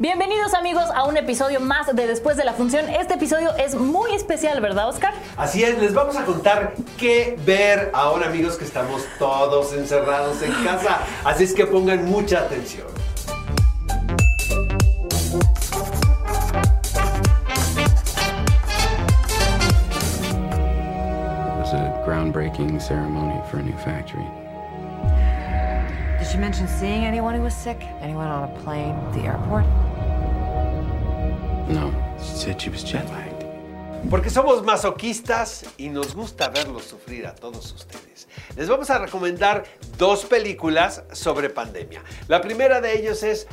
Bienvenidos amigos a un episodio más de Después de la Función. Este episodio es muy especial, ¿verdad, Oscar? Así es, les vamos a contar qué ver ahora amigos que estamos todos encerrados en casa. Así es que pongan mucha atención. It was a groundbreaking ceremony for a new factory. Mention seeing anyone who was sick? Anyone on a plane, the airport? No, she said she was jet lagged. Porque somos masoquistas y nos gusta verlos sufrir a todos ustedes. Les vamos a recomendar dos películas sobre pandemia. La primera de ellos es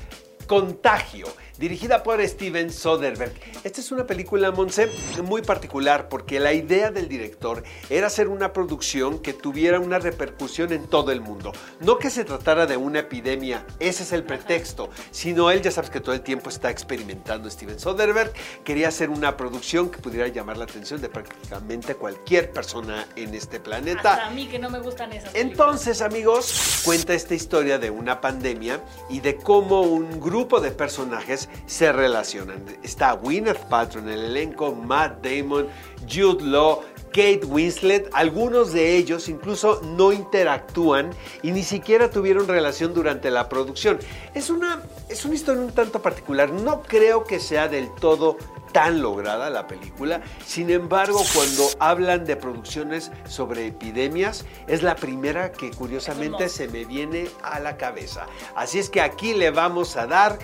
Contagio, dirigida por Steven Soderbergh. Esta es una película, Monse, muy particular porque la idea del director era hacer una producción que tuviera una repercusión en todo el mundo. No que se tratara de una epidemia, ese es el pretexto, sino él ya sabes que todo el tiempo está experimentando Steven Soderbergh. Quería hacer una producción que pudiera llamar la atención de prácticamente cualquier persona en este planeta. Hasta a mí que no me gustan esas películas. Entonces, amigos, cuenta esta historia de una pandemia y de cómo un grupo de personajes se relacionan. Está Gwyneth Paltrow en el elenco, Matt Damon, Jude Law, Kate Winslet, algunos de ellos incluso no interactúan y ni siquiera tuvieron relación durante la producción. Es una, es una historia un tanto particular, no creo que sea del todo tan lograda la película. Sin embargo, cuando hablan de producciones sobre epidemias, es la primera que curiosamente se me viene a la cabeza. Así es que aquí le vamos a dar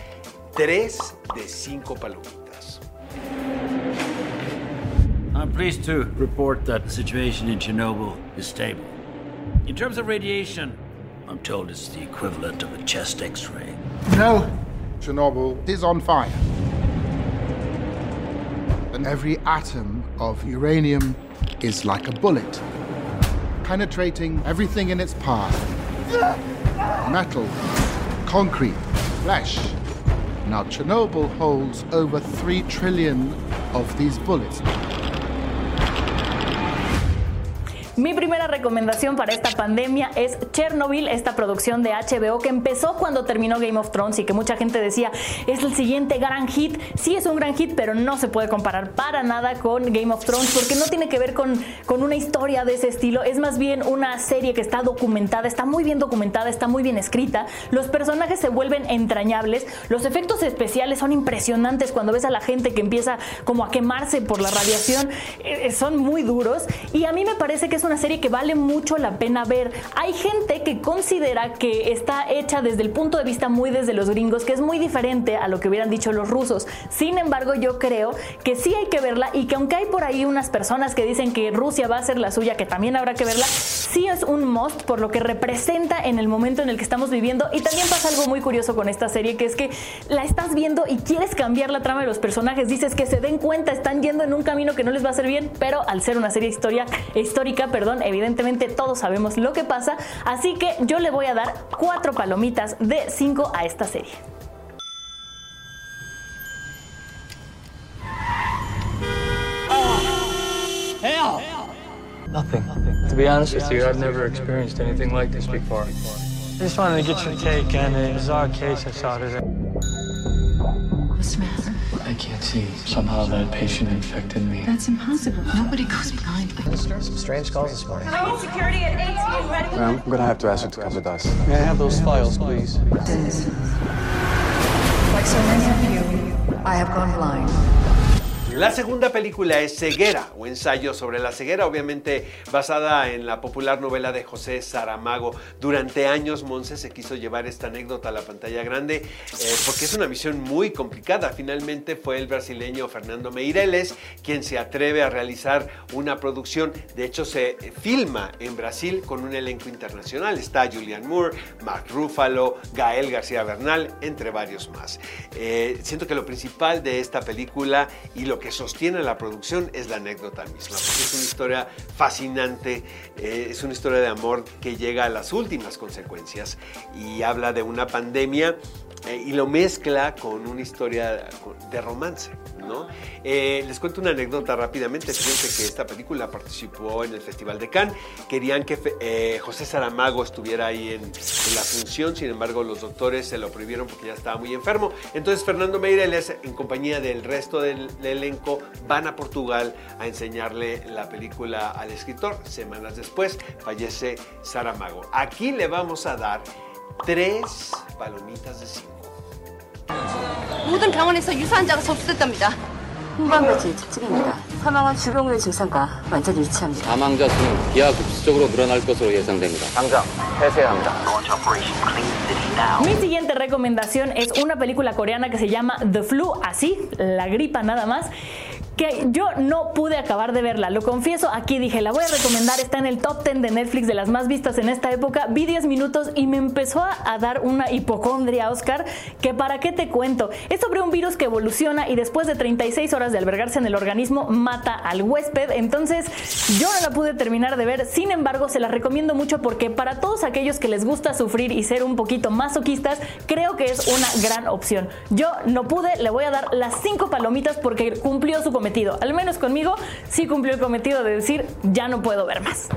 3 de 5 palomitas. I'm pleased to report that the situation in Chernobyl is stable. In terms of radiation, I'm told it's the equivalent of a chest x ray. No, Chernobyl is on fire. And every atom of uranium is like a bullet, penetrating everything in its path metal, concrete, flesh. Now, Chernobyl holds over 3 trillion of these bullets. Mi primera recomendación para esta pandemia es Chernobyl, esta producción de HBO que empezó cuando terminó Game of Thrones y que mucha gente decía es el siguiente gran hit. Sí es un gran hit, pero no se puede comparar para nada con Game of Thrones porque no tiene que ver con, con una historia de ese estilo. Es más bien una serie que está documentada, está muy bien documentada, está muy bien escrita. Los personajes se vuelven entrañables. Los efectos especiales son impresionantes cuando ves a la gente que empieza como a quemarse por la radiación. Eh, son muy duros y a mí me parece que es una serie que vale mucho la pena ver. Hay gente que considera que está hecha desde el punto de vista muy desde los gringos, que es muy diferente a lo que hubieran dicho los rusos. Sin embargo, yo creo que sí hay que verla y que aunque hay por ahí unas personas que dicen que Rusia va a ser la suya, que también habrá que verla, sí es un must por lo que representa en el momento en el que estamos viviendo. Y también pasa algo muy curioso con esta serie, que es que la estás viendo y quieres cambiar la trama de los personajes. Dices que se den cuenta, están yendo en un camino que no les va a hacer bien, pero al ser una serie historia, histórica, perdón, evidentemente todos sabemos lo que pasa, así que yo le voy a dar cuatro palomitas de cinco a esta serie. Nothing. To be honest with you, I've never experienced anything like this before. I just wanted to get your take on a bizarre case I saw today. What's the matter? I can't see. Somehow that patient infected me. That's impossible. Nobody goes blind. Some strange calls this morning. I need security at 8 ready. I'm gonna have to ask you to come with us. May I have those files, please? Dennis. Like so many of you, I have gone blind. La segunda película es Ceguera, o ensayo sobre la ceguera, obviamente basada en la popular novela de José Saramago. Durante años Monse se quiso llevar esta anécdota a la pantalla grande eh, porque es una misión muy complicada. Finalmente fue el brasileño Fernando Meireles quien se atreve a realizar una producción. De hecho, se filma en Brasil con un elenco internacional. Está Julian Moore, Mark Ruffalo, Gael García Bernal, entre varios más. Eh, siento que lo principal de esta película y lo que sostiene la producción es la anécdota misma, es una historia fascinante, eh, es una historia de amor que llega a las últimas consecuencias y habla de una pandemia eh, y lo mezcla con una historia de romance. Eh, les cuento una anécdota rápidamente. Fíjense que esta película participó en el Festival de Cannes. Querían que eh, José Saramago estuviera ahí en, la función, sin embargo los doctores se lo prohibieron porque ya estaba muy enfermo. Entonces Fernando Meireles, en compañía del resto del, del elenco, van a Portugal a enseñarle la película al escritor. Semanas después fallece Saramago. Aquí le vamos a dar tres palomitas de cinco. 모든 병원에서 유사환자가 접수됐답니다. 후반부지 특징입니다. 사망은 주병의 증상과 완전히 일치합니다. 사망자 수는 기하급수적으로 늘어날 것으로 예상됩니다. 당장 폐쇄해야 합니다. Mi siguiente recomendación es una película coreana que se llama The Flu, así, la gripa nada más que yo no pude acabar de verla, lo confieso, aquí dije, la voy a recomendar, está en el top 10 de Netflix de las más vistas en esta época, vi 10 minutos y me empezó a, dar una hipocondria, Oscar, que para qué te cuento, es sobre un virus que evoluciona y después de 36 horas de albergarse en el organismo mata al huésped, entonces yo no la pude terminar de ver, sin embargo se la recomiendo mucho porque para todos aquellos que les gusta sufrir y ser un poquito masoquistas, creo que es una gran opción. Yo no pude, le voy a dar las 5 palomitas porque cumplió su cometido al menos conmigo, sí cumplió el cometido de decir, ya no puedo ver más.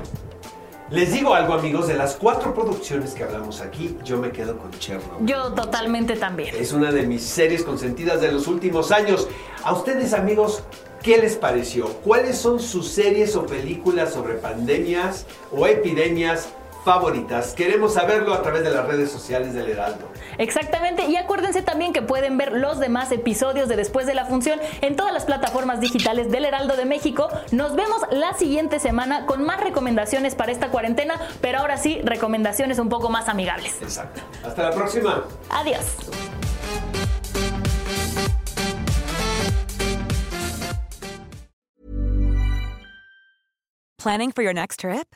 Les digo algo, amigos, de las cuatro producciones que hablamos aquí, yo me quedo con Chernobyl. Yo totalmente también. Es una de mis series consentidas de los últimos años. A ustedes, amigos, ¿qué les pareció? ¿Cuáles son sus series o películas sobre pandemias o epidemias favoritas. Queremos saberlo a través de las redes sociales del Heraldo. Exactamente, y acuérdense también que pueden ver los demás episodios de Después de la Función en todas las plataformas digitales del Heraldo de México. Nos vemos la siguiente semana con más recomendaciones para esta cuarentena, pero ahora sí, recomendaciones un poco más amigables. Exacto. Hasta la próxima. Adiós. Planning for your next trip?